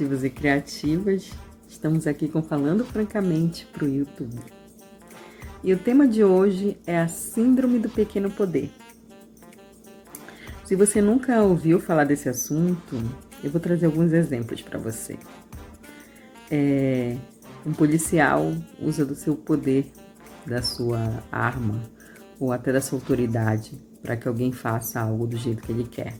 criativos e criativas. Estamos aqui com Falando Francamente para o YouTube. E o tema de hoje é a Síndrome do Pequeno Poder. Se você nunca ouviu falar desse assunto, eu vou trazer alguns exemplos para você. É, um policial usa do seu poder, da sua arma ou até da sua autoridade para que alguém faça algo do jeito que ele quer.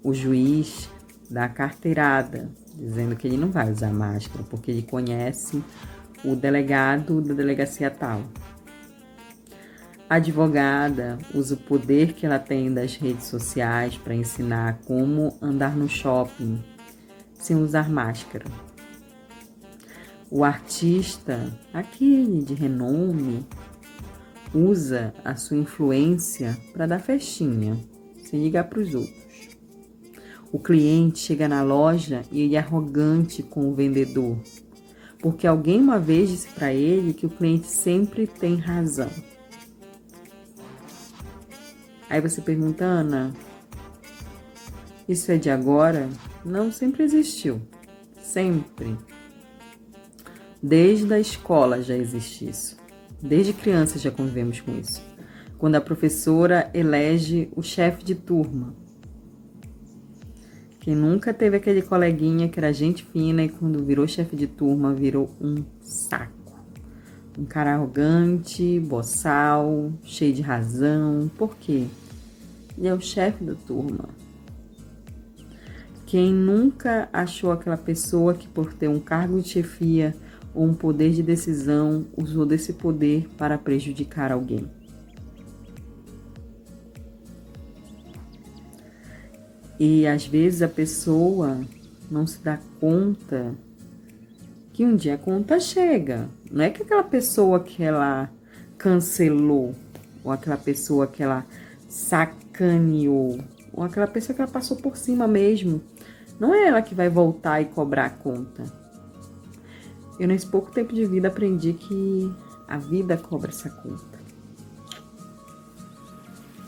O juiz dá carteirada, dizendo que ele não vai usar máscara porque ele conhece o delegado da delegacia tal. A advogada usa o poder que ela tem das redes sociais para ensinar como andar no shopping sem usar máscara. O artista, aquele de renome, usa a sua influência para dar festinha, sem ligar para os outros. O cliente chega na loja e ele é arrogante com o vendedor, porque alguém uma vez disse para ele que o cliente sempre tem razão. Aí você pergunta, Ana, isso é de agora? Não, sempre existiu. Sempre. Desde a escola já existe isso. Desde criança já convivemos com isso. Quando a professora elege o chefe de turma. Quem nunca teve aquele coleguinha que era gente fina e quando virou chefe de turma virou um saco. Um cara arrogante, boçal, cheio de razão. Por quê? Ele é o chefe da turma. Quem nunca achou aquela pessoa que, por ter um cargo de chefia, ou um poder de decisão usou desse poder para prejudicar alguém. E às vezes a pessoa não se dá conta que um dia a conta chega. Não é que aquela pessoa que ela cancelou, ou aquela pessoa que ela sacaneou, ou aquela pessoa que ela passou por cima mesmo, não é ela que vai voltar e cobrar a conta eu, nesse pouco tempo de vida, aprendi que a vida cobra essa conta.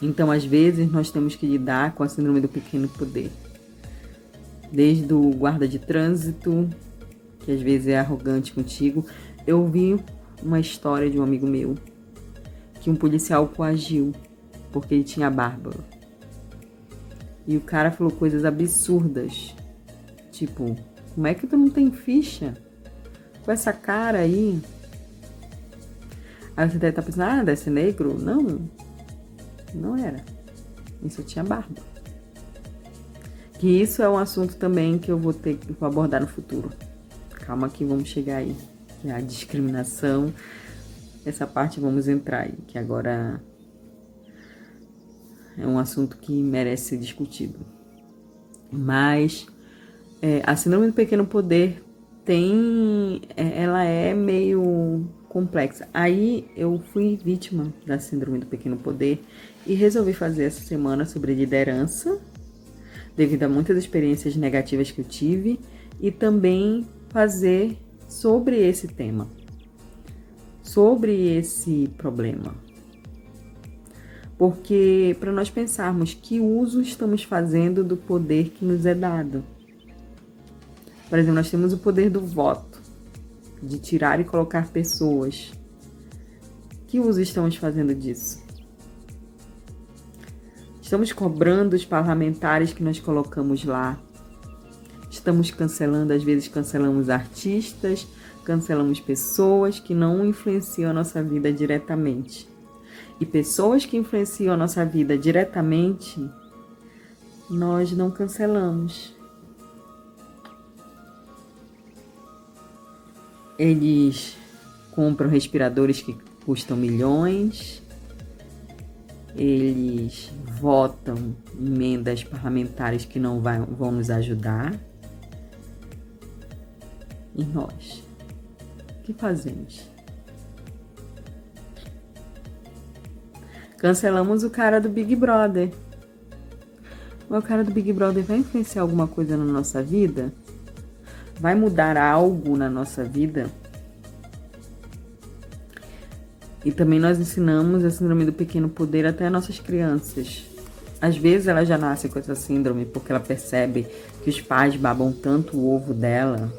Então, às vezes, nós temos que lidar com a síndrome do pequeno poder. Desde o guarda de trânsito, que às vezes é arrogante contigo. Eu ouvi uma história de um amigo meu que um policial coagiu porque ele tinha barba. E o cara falou coisas absurdas. Tipo, como é que tu não tem ficha? com essa cara aí. Aí você deve estar tá pensando, ah, deve ser negro? Não, não era. Isso tinha barba. Que isso é um assunto também que eu vou ter que abordar no futuro. Calma que vamos chegar aí. Que é a discriminação. Essa parte vamos entrar aí, que agora é um assunto que merece ser discutido. Mas é, a síndrome do pequeno poder tem. É, ela é meio complexa. Aí eu fui vítima da síndrome do pequeno poder e resolvi fazer essa semana sobre liderança, devido a muitas experiências negativas que eu tive, e também fazer sobre esse tema, sobre esse problema. Porque para nós pensarmos que uso estamos fazendo do poder que nos é dado. Por exemplo, nós temos o poder do voto, de tirar e colocar pessoas. Que uso estamos fazendo disso? Estamos cobrando os parlamentares que nós colocamos lá. Estamos cancelando, às vezes cancelamos artistas, cancelamos pessoas que não influenciam a nossa vida diretamente. E pessoas que influenciam a nossa vida diretamente, nós não cancelamos. Eles compram respiradores que custam milhões, eles votam emendas parlamentares que não vai, vão nos ajudar. E nós? O que fazemos? Cancelamos o cara do Big Brother. O cara do Big Brother vai influenciar alguma coisa na nossa vida? Vai mudar algo na nossa vida. E também nós ensinamos a síndrome do pequeno poder até as nossas crianças. Às vezes ela já nasce com essa síndrome porque ela percebe que os pais babam tanto o ovo dela,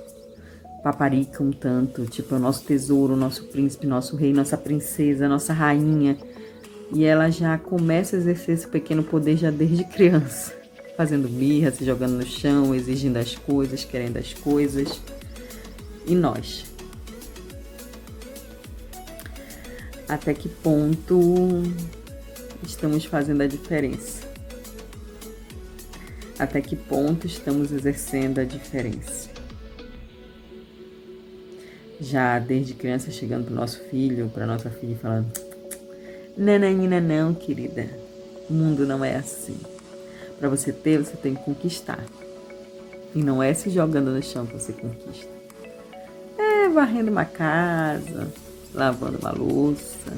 paparicam tanto, tipo, é o nosso tesouro, nosso príncipe, nosso rei, nossa princesa, nossa rainha. E ela já começa a exercer esse pequeno poder já desde criança, fazendo birra, se jogando no chão, exigindo as coisas, querendo as coisas. E nós? Até que ponto estamos fazendo a diferença? Até que ponto estamos exercendo a diferença? Já desde criança chegando pro nosso filho, para nossa filha falando: Nananina, não, querida. O mundo não é assim. Para você ter, você tem que conquistar. E não é se jogando no chão que você conquista. É varrendo uma casa, lavando uma louça,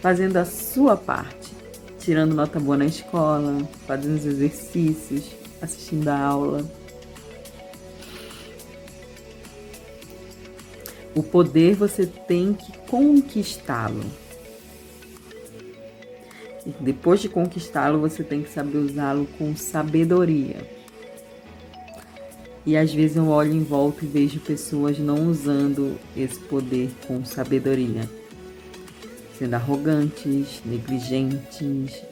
fazendo a sua parte, tirando nota boa na escola, fazendo os exercícios, assistindo a aula. O poder você tem que conquistá-lo. Depois de conquistá-lo, você tem que saber usá-lo com sabedoria. E às vezes eu olho em volta e vejo pessoas não usando esse poder com sabedoria, sendo arrogantes, negligentes,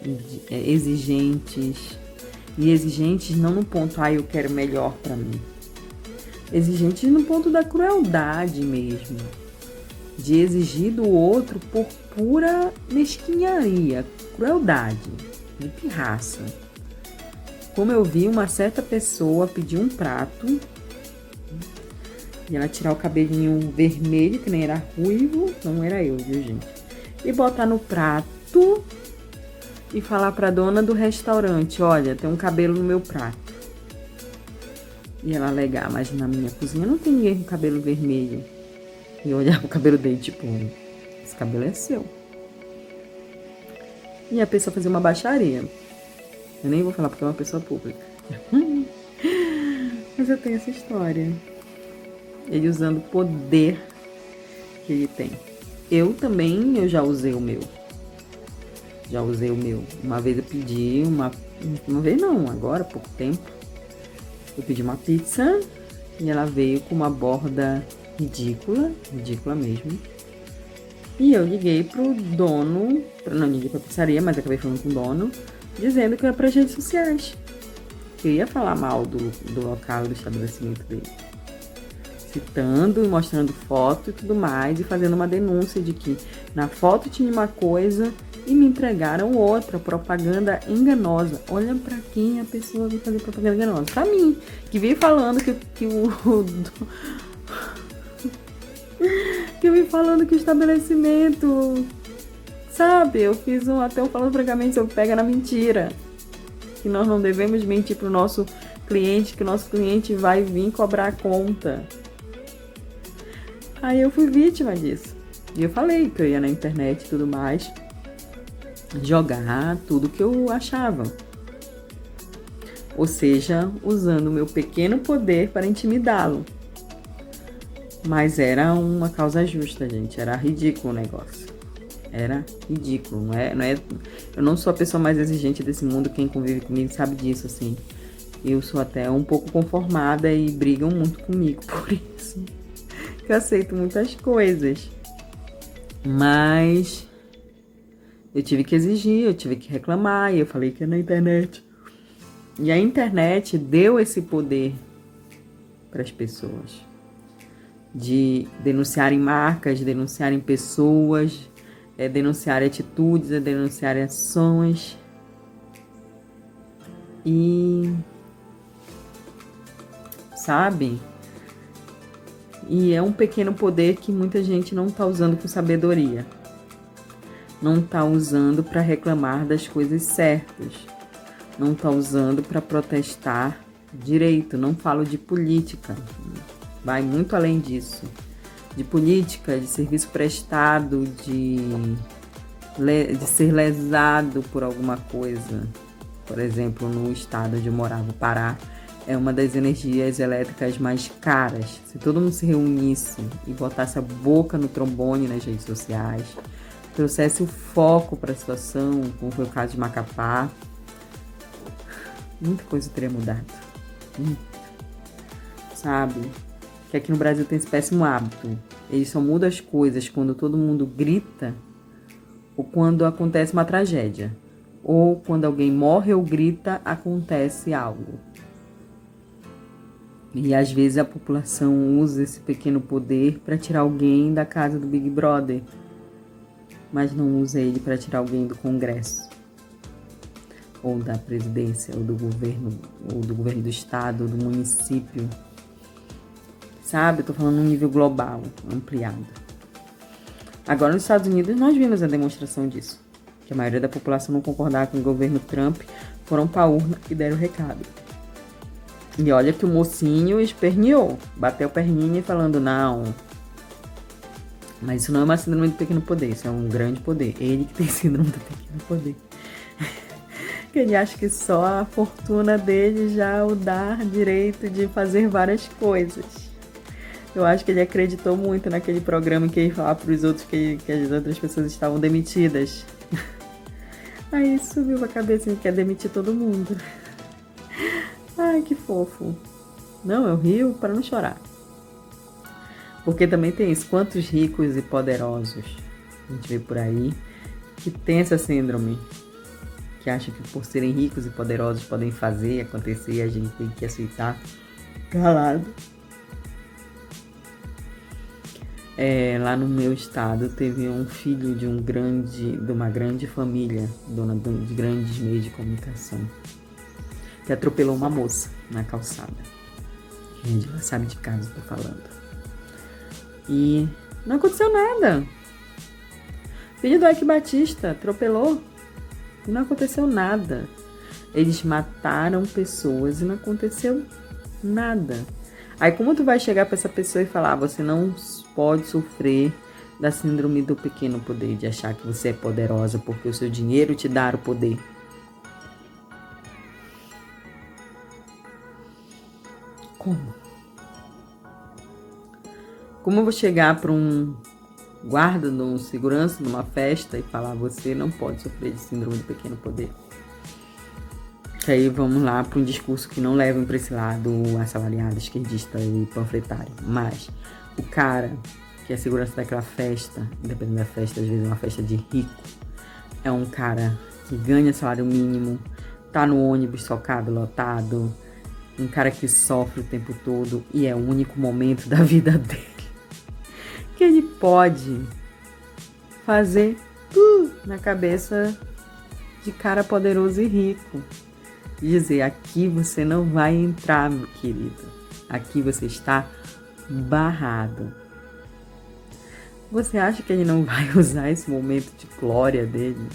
é, exigentes. E exigentes não no ponto, ah, eu quero melhor para mim exigentes no ponto da crueldade mesmo, de exigir do outro por pura mesquinharia, crueldade, de pirraça. Como eu vi uma certa pessoa pedir um prato e ela tirar o cabelinho vermelho, que nem era ruivo, não era eu, viu, gente? E botar no prato e falar pra dona do restaurante: olha, tem um cabelo no meu prato. E ela alegar, mas na minha cozinha não tem ninguém com cabelo vermelho. E olhar o cabelo dele, tipo, esse cabelo é seu. E a pessoa fazer uma baixaria. Eu nem vou falar porque é uma pessoa pública. Mas eu tenho essa história. Ele usando o poder que ele tem. Eu também, eu já usei o meu. Já usei o meu. Uma vez eu pedi uma. Uma vez não, agora, pouco tempo eu pedi uma pizza e ela veio com uma borda ridícula, ridícula mesmo. E eu liguei pro dono, não liguei pra pizzaria, mas acabei falando com o dono, dizendo que era para redes sociais. Que ia falar mal do, do local do estabelecimento dele. Citando, mostrando foto e tudo mais, e fazendo uma denúncia de que na foto tinha uma coisa e me entregaram outra propaganda enganosa. Olha para quem a pessoa veio fazer propaganda enganosa. Pra mim, que veio falando que, que o. que veio falando que o estabelecimento. Sabe, eu fiz um, até um falando francamente sobre pega na mentira. Que nós não devemos mentir pro nosso cliente, que o nosso cliente vai vir cobrar a conta. Aí eu fui vítima disso. E eu falei que eu ia na internet e tudo mais jogar tudo que eu achava. Ou seja, usando o meu pequeno poder para intimidá-lo. Mas era uma causa justa, gente. Era ridículo o negócio. Era ridículo. Não é, não é, eu não sou a pessoa mais exigente desse mundo. Quem convive comigo sabe disso, assim. Eu sou até um pouco conformada e brigam muito comigo por isso. Que aceito muitas coisas. Mas eu tive que exigir, eu tive que reclamar, e eu falei que é na internet. E a internet deu esse poder para as pessoas de denunciarem marcas, denunciarem pessoas, é, denunciar atitudes, é, denunciar ações. E sabe? E é um pequeno poder que muita gente não está usando com sabedoria não está usando para reclamar das coisas certas, não está usando para protestar direito. Não falo de política, vai muito além disso. De política, de serviço prestado, de, de ser lesado por alguma coisa. Por exemplo, no estado onde eu morava, Pará, é uma das energias elétricas mais caras. Se todo mundo se reunisse e botasse a boca no trombone nas redes sociais, trouxesse o foco para a situação, como foi o caso de Macapá, muita coisa teria mudado. Sabe? Que aqui no Brasil tem esse péssimo hábito. Eles só mudam as coisas quando todo mundo grita ou quando acontece uma tragédia. Ou quando alguém morre ou grita, acontece algo. E às vezes a população usa esse pequeno poder para tirar alguém da casa do Big Brother, mas não usa ele para tirar alguém do Congresso, ou da presidência, ou do governo, ou do governo do estado, ou do município. Sabe? Eu tô falando num nível global, ampliado. Agora nos Estados Unidos nós vimos a demonstração disso. Que a maioria da população não concordava com o governo Trump, foram para a urna e deram o recado. E olha que o mocinho esperneou, bateu perninha falando, não. Mas isso não é uma síndrome do pequeno poder, isso é um grande poder. Ele que tem síndrome do pequeno poder. que ele acha que só a fortuna dele já o dá direito de fazer várias coisas. Eu acho que ele acreditou muito naquele programa que ele falava para os outros que, que as outras pessoas estavam demitidas. Aí subiu a cabeça e quer demitir todo mundo. Ai, que fofo. Não, eu rio para não chorar. Porque também tem isso, quantos ricos e poderosos a gente vê por aí que tem essa síndrome, que acham que por serem ricos e poderosos podem fazer acontecer e a gente tem que aceitar calado. É, lá no meu estado teve um filho de um grande, de uma grande família, dona de grandes meios de comunicação que atropelou uma moça na calçada. Gente, ela sabe de casa, tô falando. E não aconteceu nada. Filho do Ike Batista atropelou e não aconteceu nada. Eles mataram pessoas e não aconteceu nada. Aí como tu vai chegar para essa pessoa e falar, ah, você não pode sofrer da síndrome do pequeno poder, de achar que você é poderosa porque o seu dinheiro te dá o poder. Como? Como eu vou chegar para um guarda, um segurança numa festa e falar você não pode sofrer de síndrome do pequeno poder? Que aí vamos lá para um discurso que não leva para esse lado assalariado, esquerdista e panfletário. Mas o cara que é segurança daquela festa, dependendo da festa, às vezes é uma festa de rico, é um cara que ganha salário mínimo, tá no ônibus socado, lotado, um cara que sofre o tempo todo e é o único momento da vida dele que ele pode fazer uh, na cabeça de cara poderoso e rico. Dizer: aqui você não vai entrar, meu querido. Aqui você está barrado. Você acha que ele não vai usar esse momento de glória dele?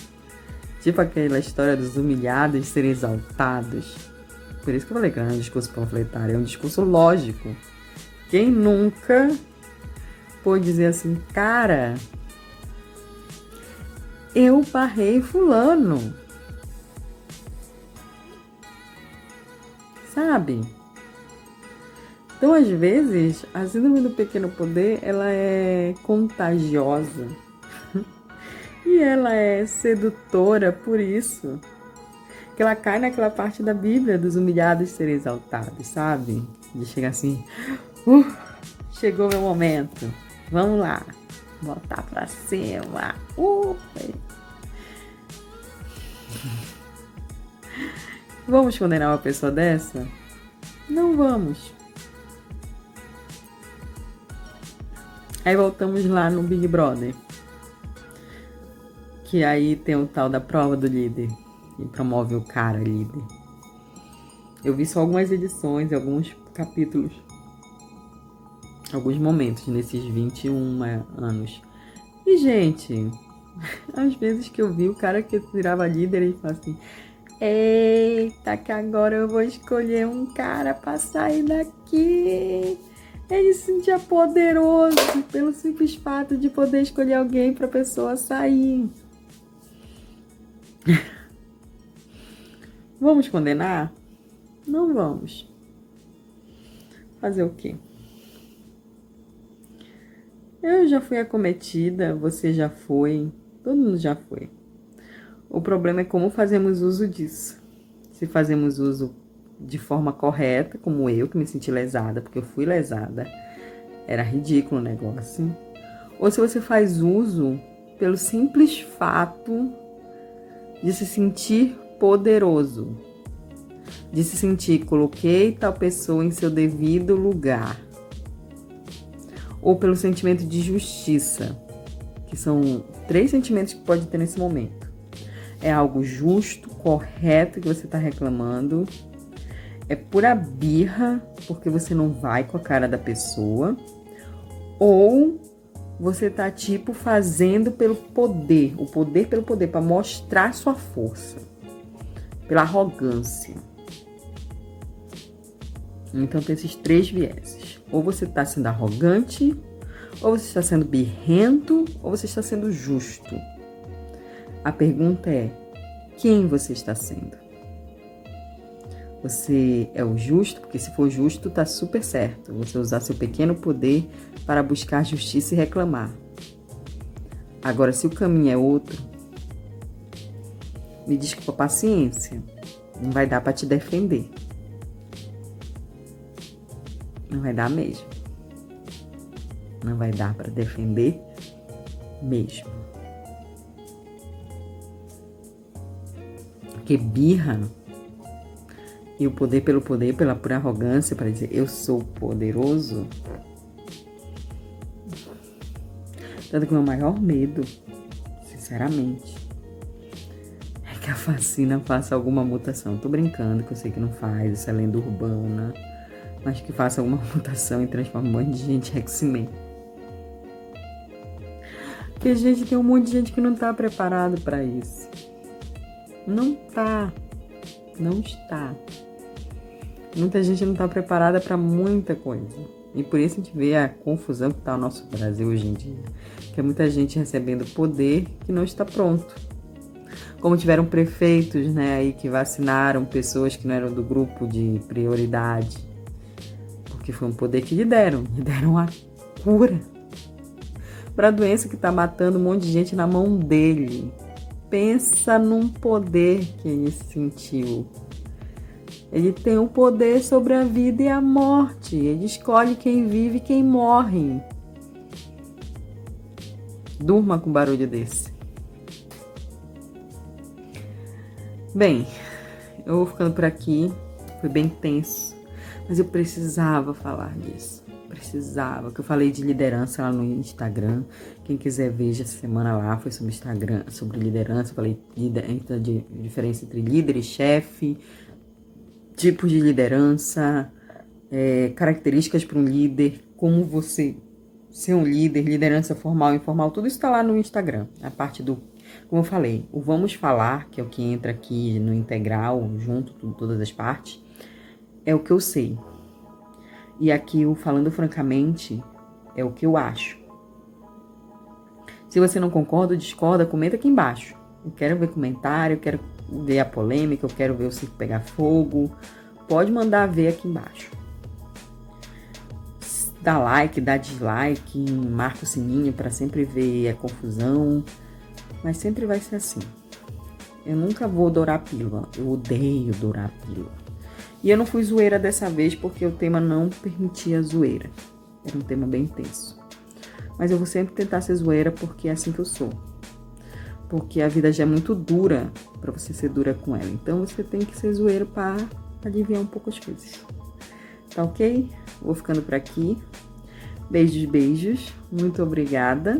Tipo aquela história dos humilhados serem exaltados por isso que eu falei que não é um discurso panfletário, é um discurso lógico. Quem nunca pôde dizer assim, cara, eu barrei fulano. Sabe? Então, às vezes, a síndrome do pequeno poder, ela é contagiosa. e ela é sedutora por isso que ela cai naquela parte da Bíblia dos humilhados serem exaltados, sabe? De chegar assim, uh, chegou meu momento, vamos lá, voltar pra cima, uh, Vamos condenar uma pessoa dessa? Não vamos. Aí voltamos lá no Big Brother. Que aí tem o tal da prova do líder e promove o cara líder. Eu vi só algumas edições, alguns capítulos, alguns momentos nesses 21 anos. E, gente, às vezes que eu vi o cara que virava líder e falava assim: Eita, que agora eu vou escolher um cara pra sair daqui. Ele se sentia poderoso pelo simples fato de poder escolher alguém pra pessoa sair. Vamos condenar? Não vamos. Fazer o quê? Eu já fui acometida, você já foi, todo mundo já foi. O problema é como fazemos uso disso. se fazemos uso de forma correta, como eu que me senti lesada, porque eu fui lesada. Era ridículo o negócio. Ou se você faz uso pelo simples fato de se sentir poderoso, de se sentir coloquei tal pessoa em seu devido lugar, ou pelo sentimento de justiça, que são três sentimentos que pode ter nesse momento. É algo justo, correto que você está reclamando, é pura birra, porque você não vai com a cara da pessoa, ou você tá tipo fazendo pelo poder, o poder pelo poder, para mostrar sua força, pela arrogância. Então tem esses três vieses. Ou você está sendo arrogante, ou você está sendo birrento, ou você está sendo justo. A pergunta é: quem você está sendo? Você é o justo, porque se for justo, tá super certo. Você usar seu pequeno poder para buscar justiça e reclamar. Agora, se o caminho é outro, me desculpa, paciência. Não vai dar para te defender. Não vai dar mesmo. Não vai dar para defender mesmo. Porque birra e o poder pelo poder, pela pura arrogância, para dizer eu sou poderoso. Tanto que o meu maior medo, sinceramente, é que a vacina faça alguma mutação. Tô brincando, que eu sei que não faz, isso é lenda urbana, mas que faça alguma mutação e transforme um monte de gente em X-Men. Porque, gente, tem um monte de gente que não tá preparado para isso. Não tá. Não está. Muita gente não está preparada para muita coisa. E por isso a gente vê a confusão que está o nosso Brasil hoje em dia. Que é muita gente recebendo poder que não está pronto. Como tiveram prefeitos né, aí que vacinaram pessoas que não eram do grupo de prioridade. Porque foi um poder que lhe deram. Lhe deram a cura para a doença que está matando um monte de gente na mão dele. Pensa num poder que ele sentiu ele tem o poder sobre a vida e a morte. Ele escolhe quem vive e quem morre. Durma com barulho desse. Bem, eu vou ficando por aqui. Foi bem tenso, mas eu precisava falar disso. Precisava, que eu falei de liderança lá no Instagram. Quem quiser veja essa semana lá, foi sobre Instagram, sobre liderança. Falei de diferença entre líder e chefe tipos de liderança, é, características para um líder, como você ser um líder, liderança formal e informal, tudo isso está lá no Instagram. A parte do, como eu falei, o Vamos Falar, que é o que entra aqui no integral, junto com todas as partes, é o que eu sei. E aqui o Falando Francamente é o que eu acho. Se você não concorda ou discorda, comenta aqui embaixo. Eu quero ver comentário, eu quero ver a polêmica, eu quero ver o circo pegar fogo, pode mandar ver aqui embaixo. Dá like, dá dislike, marca o sininho para sempre ver a confusão, mas sempre vai ser assim. Eu nunca vou dourar pílula, eu odeio dourar pílula. E eu não fui zoeira dessa vez porque o tema não permitia zoeira. Era um tema bem tenso. Mas eu vou sempre tentar ser zoeira porque é assim que eu sou porque a vida já é muito dura para você ser dura com ela. Então você tem que ser zoeiro para aliviar um pouco as coisas. Tá ok? Vou ficando por aqui. Beijos, beijos. Muito obrigada.